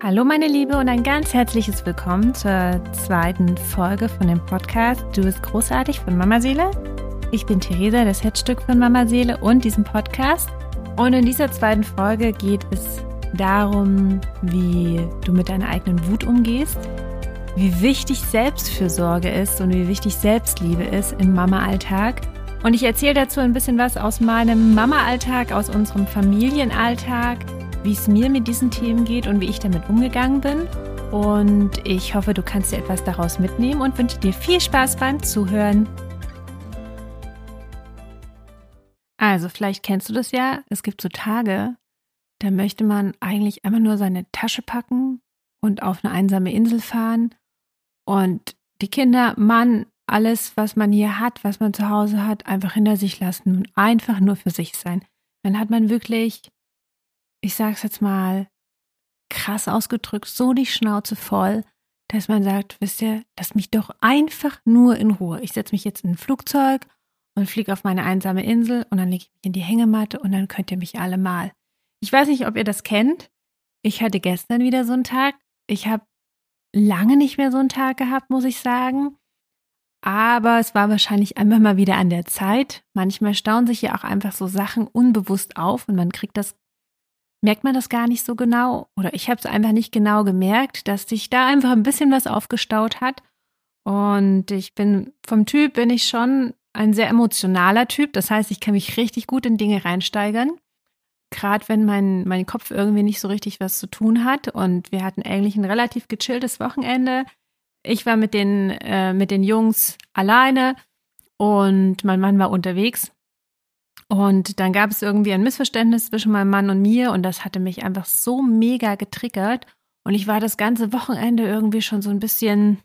Hallo meine Liebe und ein ganz herzliches Willkommen zur zweiten Folge von dem Podcast Du bist großartig von Mama Seele. Ich bin Theresa, das Herzstück von Mama Seele und diesem Podcast. Und in dieser zweiten Folge geht es darum, wie du mit deiner eigenen Wut umgehst, wie wichtig Selbstfürsorge ist und wie wichtig Selbstliebe ist im Mama-Alltag. Und ich erzähle dazu ein bisschen was aus meinem Mama-Alltag, aus unserem Familienalltag wie es mir mit diesen Themen geht und wie ich damit umgegangen bin. Und ich hoffe, du kannst dir etwas daraus mitnehmen und wünsche dir viel Spaß beim Zuhören. Also, vielleicht kennst du das ja. Es gibt so Tage, da möchte man eigentlich einfach nur seine Tasche packen und auf eine einsame Insel fahren und die Kinder, Mann, alles, was man hier hat, was man zu Hause hat, einfach hinter sich lassen und einfach nur für sich sein. Dann hat man wirklich ich sag's jetzt mal krass ausgedrückt, so die Schnauze voll, dass man sagt, wisst ihr, lass mich doch einfach nur in Ruhe. Ich setze mich jetzt in ein Flugzeug und fliege auf meine einsame Insel und dann lege ich mich in die Hängematte und dann könnt ihr mich alle mal. Ich weiß nicht, ob ihr das kennt. Ich hatte gestern wieder so einen Tag. Ich habe lange nicht mehr so einen Tag gehabt, muss ich sagen. Aber es war wahrscheinlich einfach mal wieder an der Zeit. Manchmal stauen sich ja auch einfach so Sachen unbewusst auf und man kriegt das merkt man das gar nicht so genau oder ich habe es einfach nicht genau gemerkt, dass sich da einfach ein bisschen was aufgestaut hat. Und ich bin vom Typ bin ich schon ein sehr emotionaler Typ. Das heißt, ich kann mich richtig gut in Dinge reinsteigern. Gerade wenn mein, mein Kopf irgendwie nicht so richtig was zu tun hat. Und wir hatten eigentlich ein relativ gechilltes Wochenende. Ich war mit den, äh, mit den Jungs alleine und mein Mann war unterwegs. Und dann gab es irgendwie ein Missverständnis zwischen meinem Mann und mir und das hatte mich einfach so mega getriggert. Und ich war das ganze Wochenende irgendwie schon so ein bisschen,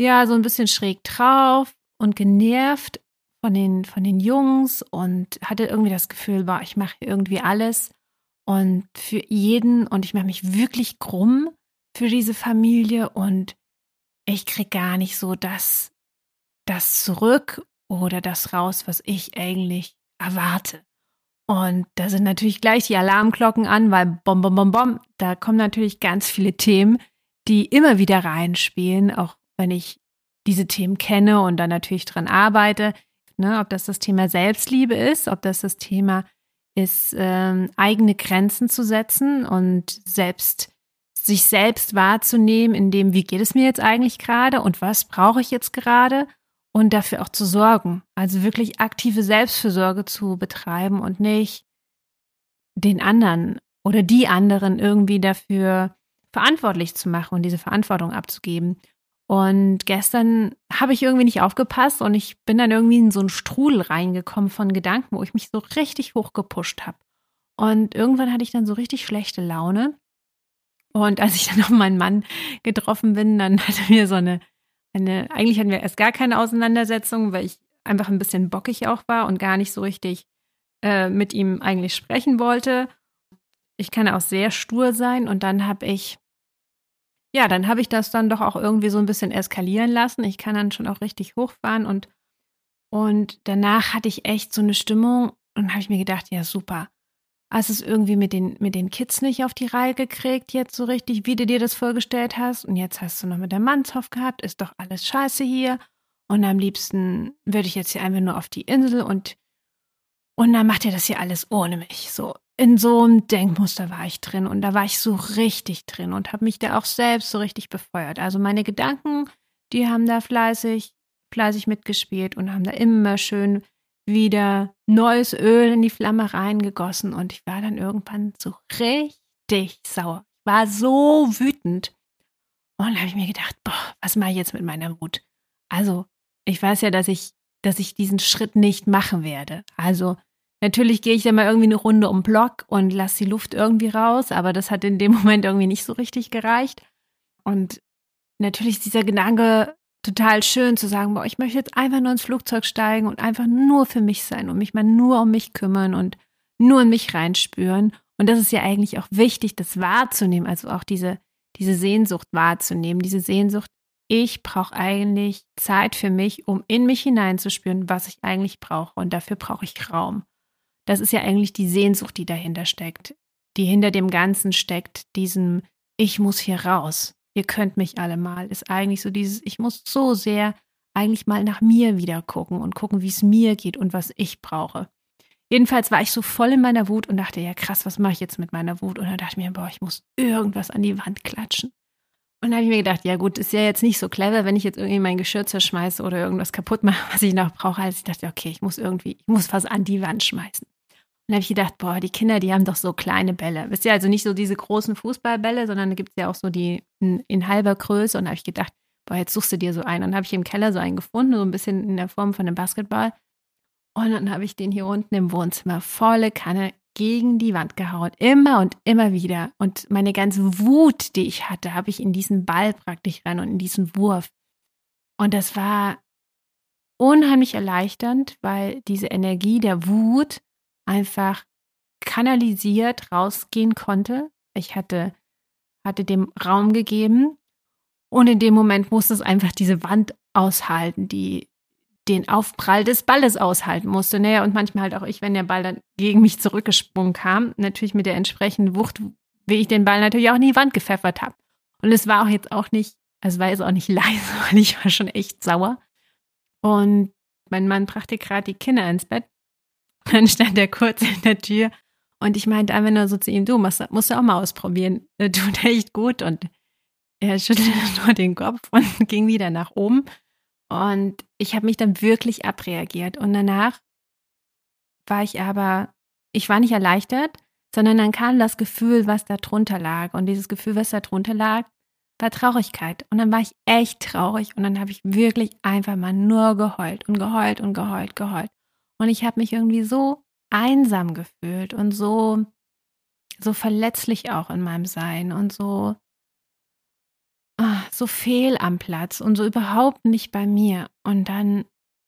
ja, so ein bisschen schräg drauf und genervt von den, von den Jungs und hatte irgendwie das Gefühl, boah, ich mache irgendwie alles und für jeden und ich mache mich wirklich krumm für diese Familie und ich krieg gar nicht so das, das zurück oder das raus, was ich eigentlich erwarte. Und da sind natürlich gleich die Alarmglocken an, weil bom, bom, bom, bom, da kommen natürlich ganz viele Themen, die immer wieder reinspielen, auch wenn ich diese Themen kenne und dann natürlich dran arbeite. Ne, ob das das Thema Selbstliebe ist, ob das das Thema ist, ähm, eigene Grenzen zu setzen und selbst sich selbst wahrzunehmen, in dem, wie geht es mir jetzt eigentlich gerade und was brauche ich jetzt gerade und dafür auch zu sorgen. Also wirklich aktive Selbstfürsorge zu betreiben und nicht den anderen oder die anderen irgendwie dafür verantwortlich zu machen und diese Verantwortung abzugeben. Und gestern habe ich irgendwie nicht aufgepasst und ich bin dann irgendwie in so einen Strudel reingekommen von Gedanken, wo ich mich so richtig hochgepusht habe. Und irgendwann hatte ich dann so richtig schlechte Laune. Und als ich dann auf meinen Mann getroffen bin, dann hat er mir so eine eine, eigentlich hatten wir erst gar keine Auseinandersetzung, weil ich einfach ein bisschen bockig auch war und gar nicht so richtig äh, mit ihm eigentlich sprechen wollte. Ich kann auch sehr stur sein und dann habe ich, ja, dann habe ich das dann doch auch irgendwie so ein bisschen eskalieren lassen. Ich kann dann schon auch richtig hochfahren und, und danach hatte ich echt so eine Stimmung und habe ich mir gedacht, ja, super hast es irgendwie mit den, mit den Kids nicht auf die Reihe gekriegt, jetzt so richtig, wie du dir das vorgestellt hast. Und jetzt hast du noch mit der Mannshof gehabt, ist doch alles scheiße hier. Und am liebsten würde ich jetzt hier einfach nur auf die Insel und, und dann macht ihr das hier alles ohne mich. So, in so einem Denkmuster war ich drin und da war ich so richtig drin und habe mich da auch selbst so richtig befeuert. Also meine Gedanken, die haben da fleißig, fleißig mitgespielt und haben da immer schön wieder neues Öl in die Flamme reingegossen und ich war dann irgendwann so richtig sauer. Ich war so wütend. Und dann habe ich mir gedacht, boah, was mache ich jetzt mit meiner Wut? Also, ich weiß ja, dass ich, dass ich diesen Schritt nicht machen werde. Also, natürlich gehe ich dann mal irgendwie eine Runde um Block und lasse die Luft irgendwie raus, aber das hat in dem Moment irgendwie nicht so richtig gereicht. Und natürlich ist dieser Gedanke total schön zu sagen, boah, ich möchte jetzt einfach nur ins Flugzeug steigen und einfach nur für mich sein und mich mal nur um mich kümmern und nur in mich reinspüren. Und das ist ja eigentlich auch wichtig, das wahrzunehmen, also auch diese, diese Sehnsucht wahrzunehmen, diese Sehnsucht, ich brauche eigentlich Zeit für mich, um in mich hineinzuspüren, was ich eigentlich brauche. Und dafür brauche ich Raum. Das ist ja eigentlich die Sehnsucht, die dahinter steckt, die hinter dem Ganzen steckt, diesem ich muss hier raus. Ihr könnt mich alle mal. Ist eigentlich so dieses, ich muss so sehr eigentlich mal nach mir wieder gucken und gucken, wie es mir geht und was ich brauche. Jedenfalls war ich so voll in meiner Wut und dachte, ja krass, was mache ich jetzt mit meiner Wut? Und dann dachte ich mir, boah, ich muss irgendwas an die Wand klatschen. Und dann habe ich mir gedacht, ja gut, ist ja jetzt nicht so clever, wenn ich jetzt irgendwie mein Geschirr zerschmeiße oder irgendwas kaputt mache, was ich noch brauche. Also ich dachte, okay, ich muss irgendwie, ich muss was an die Wand schmeißen. Dann habe ich gedacht, boah, die Kinder, die haben doch so kleine Bälle. Wisst ihr, also nicht so diese großen Fußballbälle, sondern da gibt es ja auch so die in, in halber Größe. Und da habe ich gedacht, boah, jetzt suchst du dir so einen. Und dann habe ich im Keller so einen gefunden, so ein bisschen in der Form von einem Basketball. Und dann habe ich den hier unten im Wohnzimmer volle Kanne gegen die Wand gehauen, immer und immer wieder. Und meine ganze Wut, die ich hatte, habe ich in diesen Ball praktisch rein und in diesen Wurf. Und das war unheimlich erleichternd, weil diese Energie der Wut einfach kanalisiert rausgehen konnte. Ich hatte, hatte dem Raum gegeben und in dem Moment musste es einfach diese Wand aushalten, die den Aufprall des Balles aushalten musste. Naja, und manchmal halt auch ich, wenn der Ball dann gegen mich zurückgesprungen kam, natürlich mit der entsprechenden Wucht, wie ich den Ball natürlich auch in die Wand gepfeffert habe. Und es war auch jetzt auch nicht, es war jetzt auch nicht leise, weil ich war schon echt sauer. Und mein Mann brachte gerade die Kinder ins Bett. Dann stand er kurz in der Tür und ich meinte einfach nur so zu ihm, du musst, musst du auch mal ausprobieren. Tut echt gut. Und er schüttelte nur den Kopf und ging wieder nach oben. Und ich habe mich dann wirklich abreagiert. Und danach war ich aber, ich war nicht erleichtert, sondern dann kam das Gefühl, was da drunter lag. Und dieses Gefühl, was da drunter lag, war Traurigkeit. Und dann war ich echt traurig. Und dann habe ich wirklich einfach mal nur geheult und geheult und geheult, geheult. Und ich habe mich irgendwie so einsam gefühlt und so, so verletzlich auch in meinem Sein und so Ah, so fehl am Platz und so überhaupt nicht bei mir. Und dann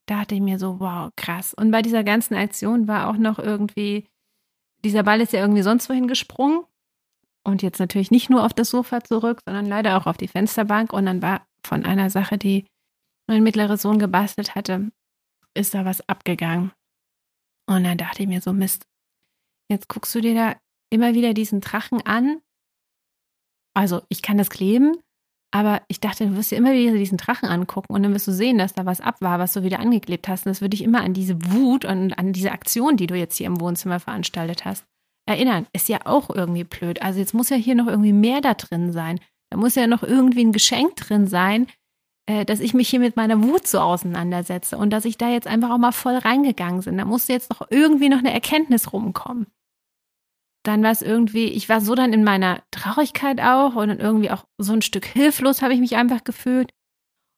dachte ich mir so, wow, krass. Und bei dieser ganzen Aktion war auch noch irgendwie, dieser Ball ist ja irgendwie sonst wohin gesprungen. Und jetzt natürlich nicht nur auf das Sofa zurück, sondern leider auch auf die Fensterbank. Und dann war von einer Sache, die mein mittlerer Sohn gebastelt hatte, ist da was abgegangen. Und dann dachte ich mir so, Mist, jetzt guckst du dir da immer wieder diesen Drachen an. Also ich kann das kleben, aber ich dachte, du wirst dir immer wieder diesen Drachen angucken und dann wirst du sehen, dass da was ab war, was du wieder angeklebt hast. Und das würde dich immer an diese Wut und an diese Aktion, die du jetzt hier im Wohnzimmer veranstaltet hast, erinnern. Ist ja auch irgendwie blöd. Also jetzt muss ja hier noch irgendwie mehr da drin sein. Da muss ja noch irgendwie ein Geschenk drin sein, dass ich mich hier mit meiner Wut so auseinandersetze und dass ich da jetzt einfach auch mal voll reingegangen bin. Da musste jetzt noch irgendwie noch eine Erkenntnis rumkommen dann war es irgendwie, ich war so dann in meiner Traurigkeit auch und dann irgendwie auch so ein Stück hilflos habe ich mich einfach gefühlt.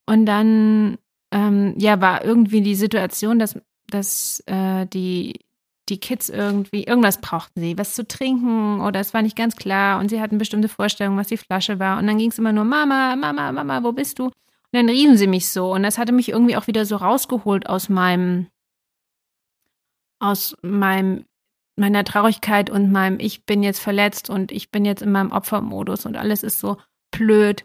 Und dann, ähm, ja, war irgendwie die Situation, dass, dass äh, die, die Kids irgendwie, irgendwas brauchten sie, was zu trinken oder es war nicht ganz klar und sie hatten bestimmte Vorstellungen, was die Flasche war. Und dann ging es immer nur, Mama, Mama, Mama, wo bist du? Dann riefen sie mich so. Und das hatte mich irgendwie auch wieder so rausgeholt aus meinem, aus meinem meiner Traurigkeit und meinem Ich bin jetzt verletzt und ich bin jetzt in meinem Opfermodus und alles ist so blöd,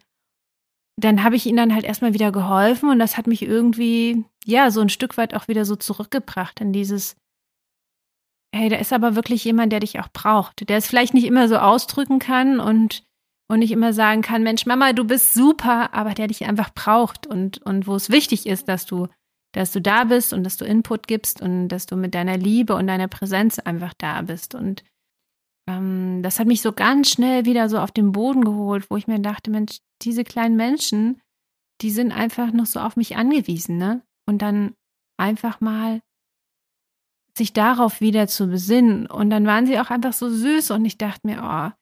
dann habe ich ihnen dann halt erstmal wieder geholfen und das hat mich irgendwie, ja, so ein Stück weit auch wieder so zurückgebracht in dieses, hey, da ist aber wirklich jemand, der dich auch braucht, der es vielleicht nicht immer so ausdrücken kann und, und nicht immer sagen kann, Mensch, Mama, du bist super, aber der dich einfach braucht und, und wo es wichtig ist, dass du dass du da bist und dass du Input gibst und dass du mit deiner Liebe und deiner Präsenz einfach da bist. Und ähm, das hat mich so ganz schnell wieder so auf den Boden geholt, wo ich mir dachte, Mensch, diese kleinen Menschen, die sind einfach noch so auf mich angewiesen, ne? Und dann einfach mal sich darauf wieder zu besinnen. Und dann waren sie auch einfach so süß und ich dachte mir, oh,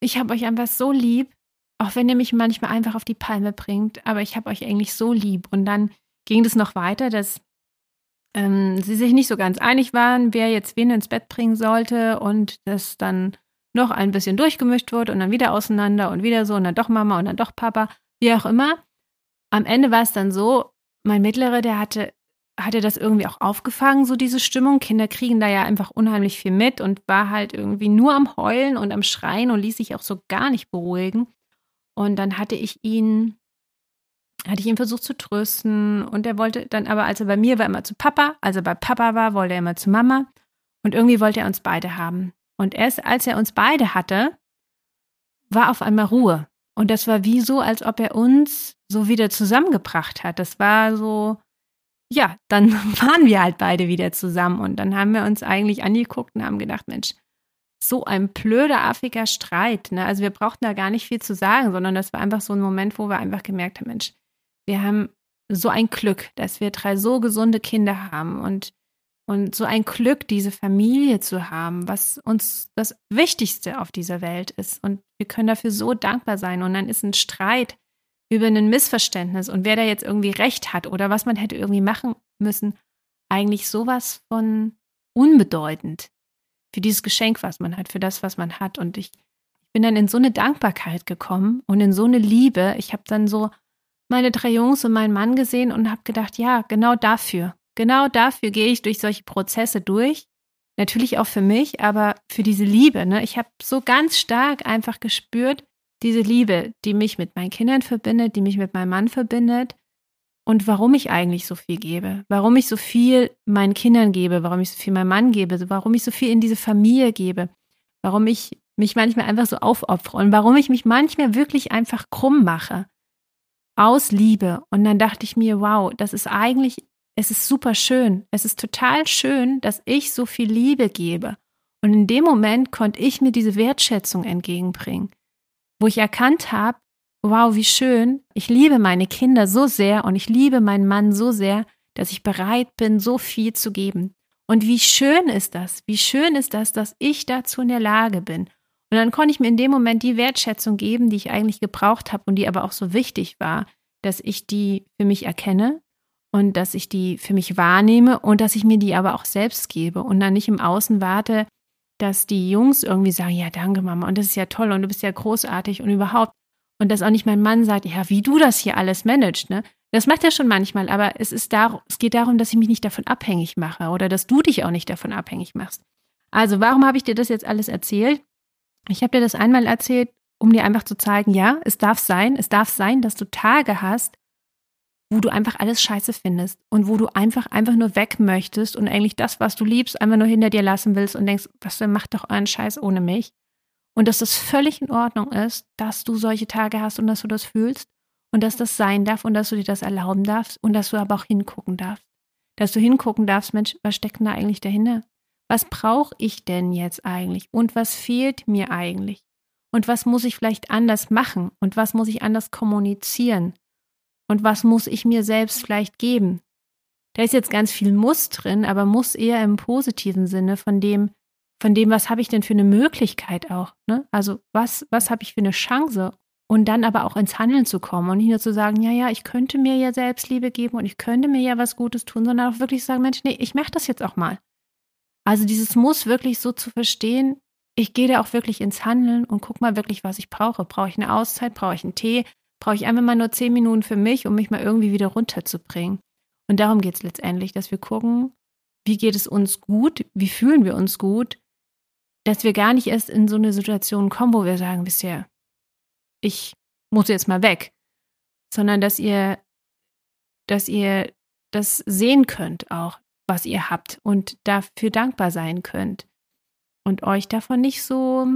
ich habe euch einfach so lieb, auch wenn ihr mich manchmal einfach auf die Palme bringt, aber ich habe euch eigentlich so lieb. Und dann ging es noch weiter, dass ähm, sie sich nicht so ganz einig waren, wer jetzt wen ins Bett bringen sollte und das dann noch ein bisschen durchgemischt wurde und dann wieder auseinander und wieder so und dann doch Mama und dann doch Papa, wie auch immer. Am Ende war es dann so, mein Mittlerer, der hatte, hatte das irgendwie auch aufgefangen, so diese Stimmung. Kinder kriegen da ja einfach unheimlich viel mit und war halt irgendwie nur am Heulen und am Schreien und ließ sich auch so gar nicht beruhigen. Und dann hatte ich ihn hatte ich ihn versucht zu trösten und er wollte dann aber, als er bei mir war, immer zu Papa, also bei Papa war, wollte er immer zu Mama und irgendwie wollte er uns beide haben. Und erst als er uns beide hatte, war auf einmal Ruhe. Und das war wie so, als ob er uns so wieder zusammengebracht hat. Das war so, ja, dann waren wir halt beide wieder zusammen und dann haben wir uns eigentlich angeguckt und haben gedacht, Mensch, so ein blöder, affiger Streit. Ne? Also wir brauchten da gar nicht viel zu sagen, sondern das war einfach so ein Moment, wo wir einfach gemerkt haben, Mensch, wir haben so ein Glück, dass wir drei so gesunde Kinder haben und, und so ein Glück, diese Familie zu haben, was uns das Wichtigste auf dieser Welt ist. Und wir können dafür so dankbar sein. Und dann ist ein Streit über ein Missverständnis und wer da jetzt irgendwie recht hat oder was man hätte irgendwie machen müssen, eigentlich sowas von unbedeutend für dieses Geschenk, was man hat, für das, was man hat. Und ich, bin dann in so eine Dankbarkeit gekommen und in so eine Liebe. Ich habe dann so meine drei Jungs und meinen Mann gesehen und habe gedacht, ja, genau dafür, genau dafür gehe ich durch solche Prozesse durch. Natürlich auch für mich, aber für diese Liebe. Ne? Ich habe so ganz stark einfach gespürt, diese Liebe, die mich mit meinen Kindern verbindet, die mich mit meinem Mann verbindet und warum ich eigentlich so viel gebe, warum ich so viel meinen Kindern gebe, warum ich so viel meinem Mann gebe, warum ich so viel in diese Familie gebe, warum ich mich manchmal einfach so aufopfere und warum ich mich manchmal wirklich einfach krumm mache. Aus Liebe. Und dann dachte ich mir, wow, das ist eigentlich, es ist super schön. Es ist total schön, dass ich so viel Liebe gebe. Und in dem Moment konnte ich mir diese Wertschätzung entgegenbringen wo ich erkannt habe, wow, wie schön, ich liebe meine Kinder so sehr und ich liebe meinen Mann so sehr, dass ich bereit bin, so viel zu geben. Und wie schön ist das? Wie schön ist das, dass ich dazu in der Lage bin? Und dann konnte ich mir in dem Moment die Wertschätzung geben, die ich eigentlich gebraucht habe und die aber auch so wichtig war, dass ich die für mich erkenne und dass ich die für mich wahrnehme und dass ich mir die aber auch selbst gebe und dann nicht im Außen warte, dass die Jungs irgendwie sagen, ja, danke Mama und das ist ja toll und du bist ja großartig und überhaupt. Und dass auch nicht mein Mann sagt, ja, wie du das hier alles managst, ne? Das macht er schon manchmal, aber es ist darum, es geht darum, dass ich mich nicht davon abhängig mache oder dass du dich auch nicht davon abhängig machst. Also, warum habe ich dir das jetzt alles erzählt? Ich habe dir das einmal erzählt, um dir einfach zu zeigen, ja, es darf sein, es darf sein, dass du Tage hast, wo du einfach alles scheiße findest und wo du einfach, einfach nur weg möchtest und eigentlich das, was du liebst, einfach nur hinter dir lassen willst und denkst, was macht doch euren Scheiß ohne mich. Und dass das völlig in Ordnung ist, dass du solche Tage hast und dass du das fühlst und dass das sein darf und dass du dir das erlauben darfst und dass du aber auch hingucken darfst. Dass du hingucken darfst, Mensch, was steckt denn da eigentlich dahinter? Was brauche ich denn jetzt eigentlich? Und was fehlt mir eigentlich? Und was muss ich vielleicht anders machen? Und was muss ich anders kommunizieren? Und was muss ich mir selbst vielleicht geben. Da ist jetzt ganz viel Muss drin, aber Muss eher im positiven Sinne von dem, von dem, was habe ich denn für eine Möglichkeit auch. Ne? Also was, was habe ich für eine Chance? Und dann aber auch ins Handeln zu kommen und nicht nur zu sagen, ja, ja, ich könnte mir ja Selbstliebe geben und ich könnte mir ja was Gutes tun, sondern auch wirklich sagen, Mensch, nee, ich mache das jetzt auch mal. Also dieses Muss wirklich so zu verstehen, ich gehe da auch wirklich ins Handeln und guck mal wirklich, was ich brauche. Brauche ich eine Auszeit? Brauche ich einen Tee? Brauche ich einfach mal nur zehn Minuten für mich, um mich mal irgendwie wieder runterzubringen. Und darum geht es letztendlich, dass wir gucken, wie geht es uns gut, wie fühlen wir uns gut, dass wir gar nicht erst in so eine Situation kommen, wo wir sagen, bisher, ich muss jetzt mal weg, sondern dass ihr, dass ihr das sehen könnt auch, was ihr habt und dafür dankbar sein könnt und euch davon nicht so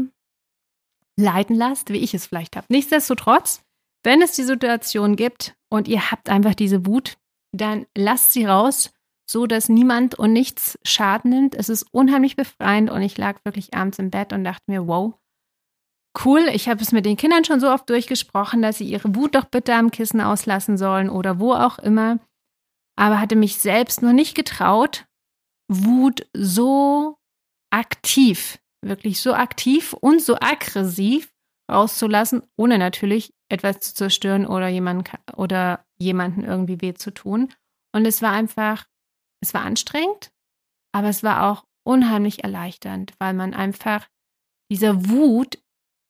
leiten lasst, wie ich es vielleicht habe. Nichtsdestotrotz wenn es die Situation gibt und ihr habt einfach diese Wut, dann lasst sie raus, so dass niemand und nichts Schaden nimmt. Es ist unheimlich befreiend und ich lag wirklich abends im Bett und dachte mir, wow, cool, ich habe es mit den Kindern schon so oft durchgesprochen, dass sie ihre Wut doch bitte am Kissen auslassen sollen oder wo auch immer, aber hatte mich selbst noch nicht getraut, Wut so aktiv, wirklich so aktiv und so aggressiv rauszulassen, ohne natürlich etwas zu zerstören oder jemanden oder jemanden irgendwie weh zu tun. Und es war einfach, es war anstrengend, aber es war auch unheimlich erleichternd, weil man einfach dieser Wut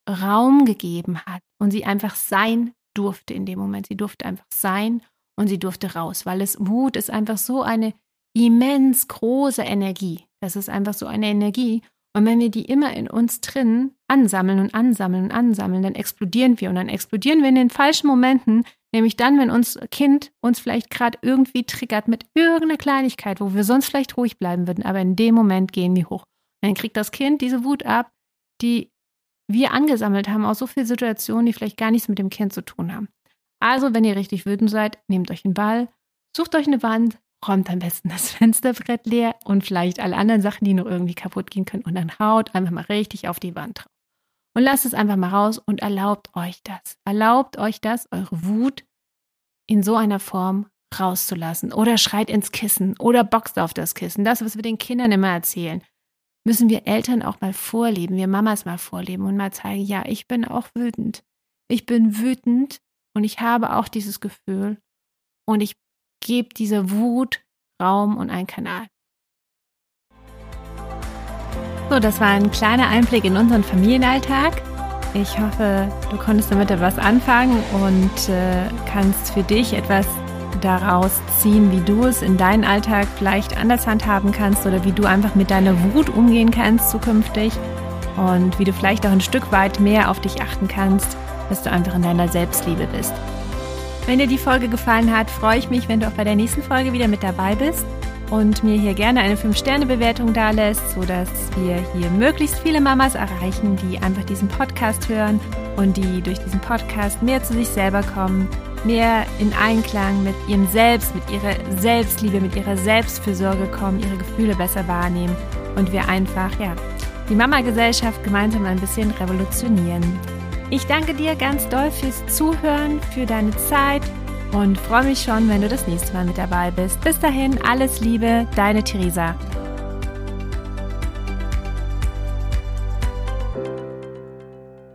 Raum gegeben hat und sie einfach sein durfte in dem Moment. Sie durfte einfach sein und sie durfte raus, weil es Wut ist einfach so eine immens große Energie. Das ist einfach so eine Energie. Und wenn wir die immer in uns drin ansammeln und ansammeln und ansammeln, dann explodieren wir. Und dann explodieren wir in den falschen Momenten, nämlich dann, wenn uns Kind uns vielleicht gerade irgendwie triggert mit irgendeiner Kleinigkeit, wo wir sonst vielleicht ruhig bleiben würden. Aber in dem Moment gehen wir hoch. Und dann kriegt das Kind diese Wut ab, die wir angesammelt haben aus so vielen Situationen, die vielleicht gar nichts mit dem Kind zu tun haben. Also, wenn ihr richtig wütend seid, nehmt euch einen Ball, sucht euch eine Wand, räumt am besten das Fensterbrett leer und vielleicht alle anderen Sachen, die noch irgendwie kaputt gehen können und dann haut einfach mal richtig auf die Wand drauf. Und lasst es einfach mal raus und erlaubt euch das. Erlaubt euch das, eure Wut in so einer Form rauszulassen. Oder schreit ins Kissen oder boxt auf das Kissen. Das, was wir den Kindern immer erzählen. Müssen wir Eltern auch mal vorleben, wir Mamas mal vorleben und mal zeigen, ja, ich bin auch wütend. Ich bin wütend und ich habe auch dieses Gefühl und ich gebe dieser Wut Raum und einen Kanal. So, das war ein kleiner Einblick in unseren Familienalltag. Ich hoffe, du konntest damit etwas anfangen und äh, kannst für dich etwas daraus ziehen, wie du es in deinem Alltag vielleicht anders handhaben kannst oder wie du einfach mit deiner Wut umgehen kannst zukünftig und wie du vielleicht auch ein Stück weit mehr auf dich achten kannst, dass du einfach in deiner Selbstliebe bist. Wenn dir die Folge gefallen hat, freue ich mich, wenn du auch bei der nächsten Folge wieder mit dabei bist und mir hier gerne eine 5-Sterne-Bewertung da lässt, sodass wir hier möglichst viele Mamas erreichen, die einfach diesen Podcast hören und die durch diesen Podcast mehr zu sich selber kommen, mehr in Einklang mit ihrem Selbst, mit ihrer Selbstliebe, mit ihrer Selbstfürsorge kommen, ihre Gefühle besser wahrnehmen und wir einfach, ja, die Mama-Gesellschaft gemeinsam ein bisschen revolutionieren. Ich danke dir ganz doll fürs Zuhören, für deine Zeit und freue mich schon, wenn du das nächste Mal mit dabei bist. Bis dahin, alles Liebe, deine Theresa.